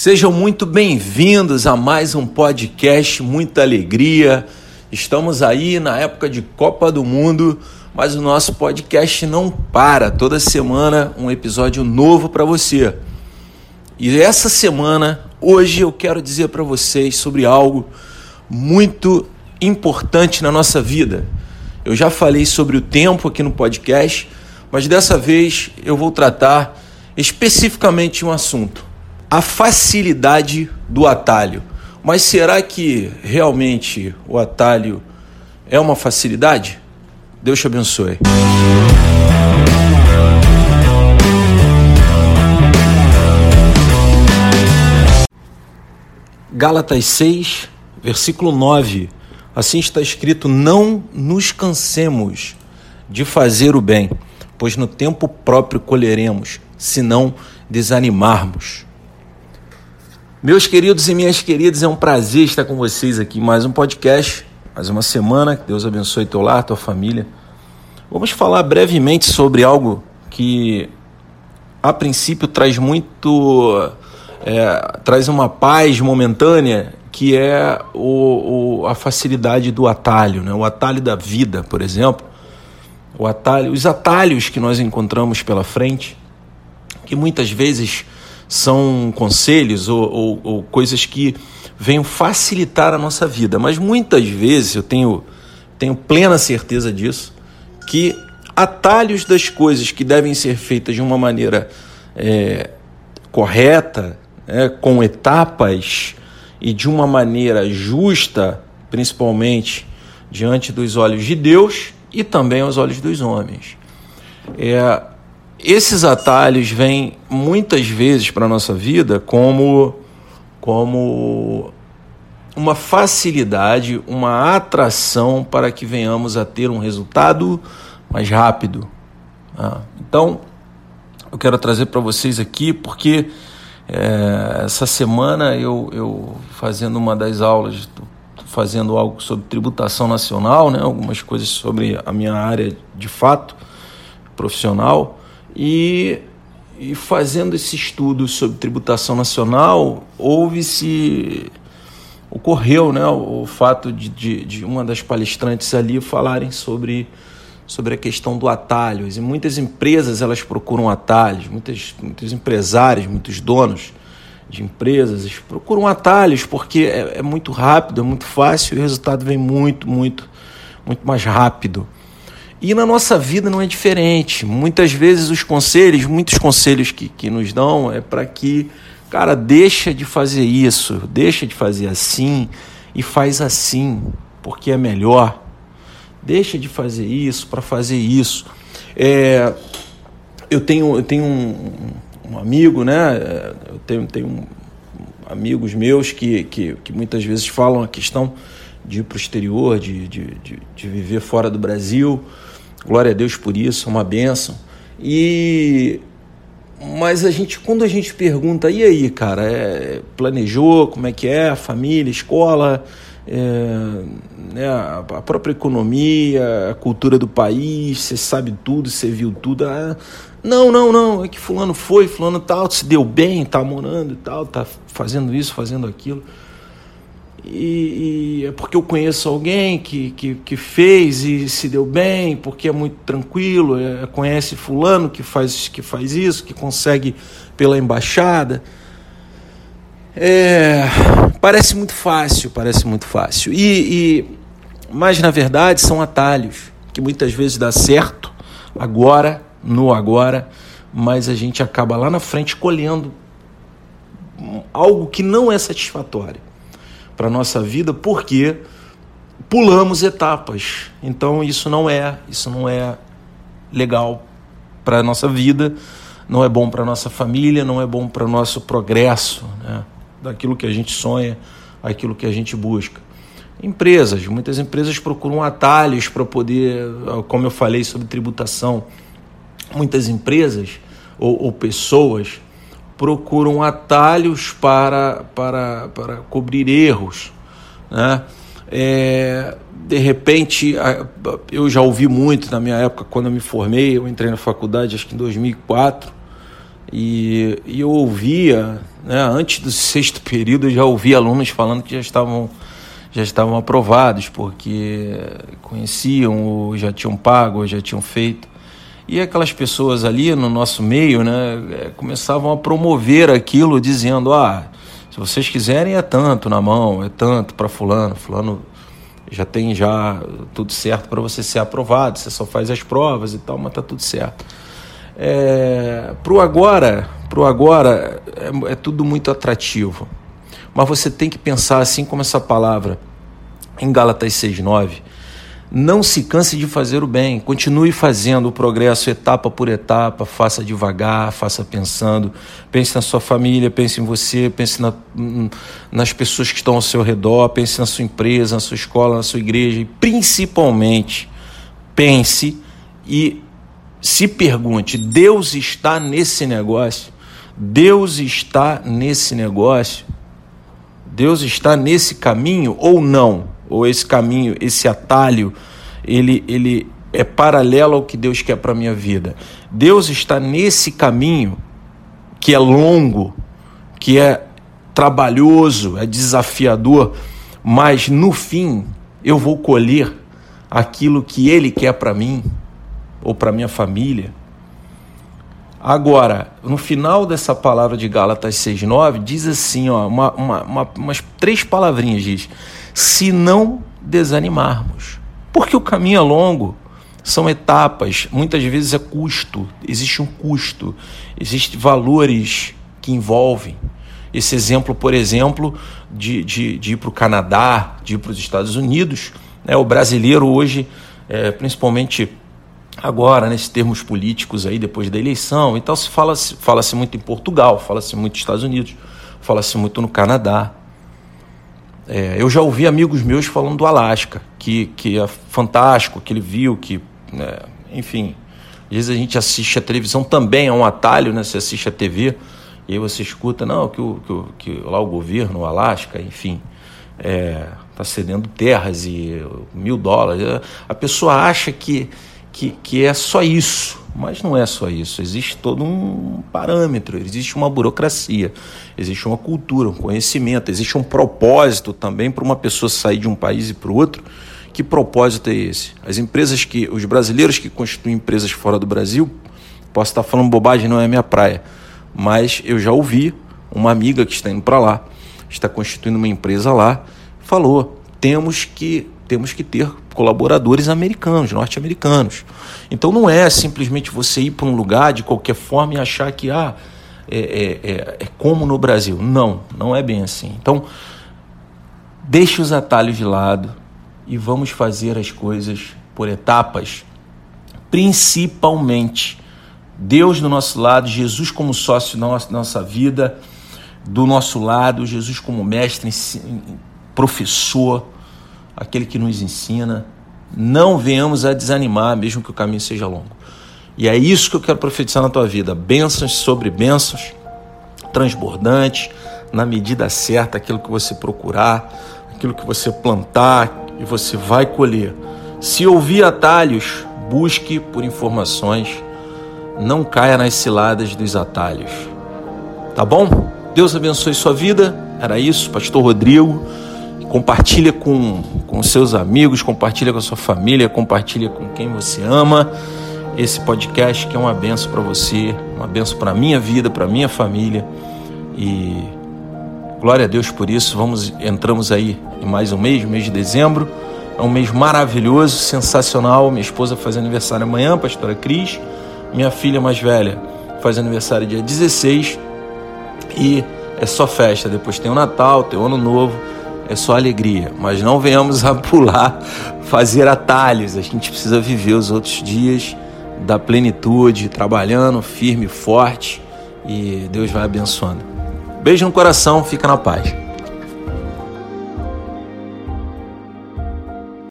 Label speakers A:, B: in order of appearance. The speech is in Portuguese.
A: Sejam muito bem-vindos a mais um podcast, muita alegria. Estamos aí na época de Copa do Mundo, mas o nosso podcast não para. Toda semana um episódio novo para você. E essa semana, hoje eu quero dizer para vocês sobre algo muito importante na nossa vida. Eu já falei sobre o tempo aqui no podcast, mas dessa vez eu vou tratar especificamente um assunto a facilidade do atalho. Mas será que realmente o atalho é uma facilidade? Deus te abençoe. Gálatas 6, versículo 9. Assim está escrito: Não nos cansemos de fazer o bem, pois no tempo próprio colheremos, se não desanimarmos. Meus queridos e minhas queridas, é um prazer estar com vocês aqui. Mais um podcast, mais uma semana. Que Deus abençoe teu lar, tua família. Vamos falar brevemente sobre algo que, a princípio, traz muito. É, traz uma paz momentânea, que é o, o, a facilidade do atalho, né? o atalho da vida, por exemplo. O atalho, os atalhos que nós encontramos pela frente, que muitas vezes são conselhos ou, ou, ou coisas que venham facilitar a nossa vida. Mas muitas vezes eu tenho, tenho plena certeza disso, que atalhos das coisas que devem ser feitas de uma maneira é, correta, é, com etapas e de uma maneira justa, principalmente diante dos olhos de Deus e também aos olhos dos homens. É, esses atalhos vêm muitas vezes para a nossa vida como, como uma facilidade, uma atração para que venhamos a ter um resultado mais rápido. Ah, então, eu quero trazer para vocês aqui, porque é, essa semana eu, eu fazendo uma das aulas, fazendo algo sobre tributação nacional, né, algumas coisas sobre a minha área de fato profissional. E, e fazendo esse estudo sobre tributação nacional, houve-se. ocorreu né, o, o fato de, de, de, uma das palestrantes ali falarem sobre, sobre a questão do atalho. E muitas empresas elas procuram atalhos, muitas, muitos empresários, muitos donos de empresas procuram atalhos porque é, é muito rápido, é muito fácil e o resultado vem muito, muito, muito mais rápido. E na nossa vida não é diferente. Muitas vezes os conselhos, muitos conselhos que, que nos dão é para que, cara, deixa de fazer isso, deixa de fazer assim e faz assim, porque é melhor. Deixa de fazer isso para fazer isso. É, eu tenho, eu tenho um, um amigo, né? Eu tenho, tenho amigos meus que, que, que muitas vezes falam a questão de ir para o exterior, de, de, de, de viver fora do Brasil. Glória a Deus por isso, é uma benção. E mas a gente, quando a gente pergunta, e aí, cara, é, planejou, como é que é, família, escola, é, né, a própria economia, a cultura do país, você sabe tudo, você viu tudo. Ah, não, não, não, é que fulano foi, fulano tal, se deu bem, tá morando e tal, tá fazendo isso, fazendo aquilo e, e, é porque eu conheço alguém que, que, que, fez e se deu bem, porque é muito tranquilo, é, conhece fulano que faz, que faz isso, que consegue pela embaixada. É, parece muito fácil, parece muito fácil. E, e, mas na verdade são atalhos que muitas vezes dá certo agora, no agora, mas a gente acaba lá na frente colhendo algo que não é satisfatório para a nossa vida porque pulamos etapas. Então isso não é, isso não é legal para a nossa vida, não é bom para a nossa família, não é bom para o nosso progresso, né? daquilo que a gente sonha, aquilo que a gente busca. Empresas, muitas empresas procuram atalhos para poder, como eu falei sobre tributação, muitas empresas ou, ou pessoas procuram atalhos para, para, para cobrir erros. Né? É, de repente, eu já ouvi muito na minha época, quando eu me formei, eu entrei na faculdade, acho que em 2004, E, e eu ouvia, né, antes do sexto período, eu já ouvia alunos falando que já estavam já estavam aprovados porque conheciam ou já tinham pago ou já tinham feito. E aquelas pessoas ali no nosso meio né, é, começavam a promover aquilo dizendo: ah, se vocês quiserem é tanto na mão, é tanto para fulano, fulano já tem já tudo certo para você ser aprovado, você só faz as provas e tal, mas tá tudo certo. É, pro agora, pro agora é, é tudo muito atrativo. Mas você tem que pensar assim como essa palavra em Gálatas 6:9 não se canse de fazer o bem, continue fazendo o progresso etapa por etapa, faça devagar, faça pensando. Pense na sua família, pense em você, pense na, nas pessoas que estão ao seu redor, pense na sua empresa, na sua escola, na sua igreja e principalmente pense e se pergunte: Deus está nesse negócio? Deus está nesse negócio? Deus está nesse caminho ou não? Ou esse caminho, esse atalho, ele, ele é paralelo ao que Deus quer para a minha vida. Deus está nesse caminho que é longo, que é trabalhoso, é desafiador, mas no fim eu vou colher aquilo que Ele quer para mim ou para minha família. Agora, no final dessa palavra de Gálatas 6,9, diz assim, ó, uma, uma, uma, umas três palavrinhas, diz, se não desanimarmos. Porque o caminho é longo, são etapas, muitas vezes é custo, existe um custo, existem valores que envolvem. Esse exemplo, por exemplo, de, de, de ir para o Canadá, de ir para os Estados Unidos, né? o brasileiro hoje, é, principalmente agora, nesses termos políticos aí, depois da eleição, então se fala, -se, fala muito em Portugal, fala-se muito nos Estados Unidos, fala-se muito no Canadá. É, eu já ouvi amigos meus falando do Alasca, que, que é fantástico, que ele viu, que, né, enfim, às vezes a gente assiste a televisão também, é um atalho, né? Você assiste a TV e aí você escuta, não, que, o, que, o, que lá o governo, o Alasca, enfim, está é, tá cedendo terras e mil dólares. A pessoa acha que, que, que é só isso. Mas não é só isso, existe todo um parâmetro, existe uma burocracia, existe uma cultura, um conhecimento, existe um propósito também para uma pessoa sair de um país e para o outro. Que propósito é esse? As empresas que, os brasileiros que constituem empresas fora do Brasil, posso estar falando bobagem, não é minha praia, mas eu já ouvi uma amiga que está indo para lá, está constituindo uma empresa lá, falou: temos que temos que ter colaboradores americanos, norte-americanos. Então não é simplesmente você ir para um lugar de qualquer forma e achar que ah, é, é, é, é como no Brasil. Não, não é bem assim. Então, deixe os atalhos de lado e vamos fazer as coisas por etapas, principalmente Deus do nosso lado, Jesus como sócio da nossa, nossa vida, do nosso lado, Jesus como mestre, professor, aquele que nos ensina. Não venhamos a desanimar, mesmo que o caminho seja longo. E é isso que eu quero profetizar na tua vida: bênçãos sobre bênçãos, transbordantes, na medida certa, aquilo que você procurar, aquilo que você plantar e você vai colher. Se ouvir atalhos, busque por informações, não caia nas ciladas dos atalhos. Tá bom? Deus abençoe sua vida. Era isso, Pastor Rodrigo. Compartilha com, com seus amigos, compartilha com a sua família, compartilha com quem você ama esse podcast que é uma benção para você, uma benção para minha vida, para minha família. E glória a Deus por isso. Vamos entramos aí em mais um mês, mês de dezembro. É um mês maravilhoso, sensacional. Minha esposa faz aniversário amanhã, pastora Cris. Minha filha mais velha faz aniversário dia 16 e é só festa. Depois tem o Natal, tem o Ano Novo é só alegria, mas não venhamos a pular, fazer atalhos. A gente precisa viver os outros dias da plenitude, trabalhando firme, forte e Deus vai abençoando. Beijo no coração, fica na paz.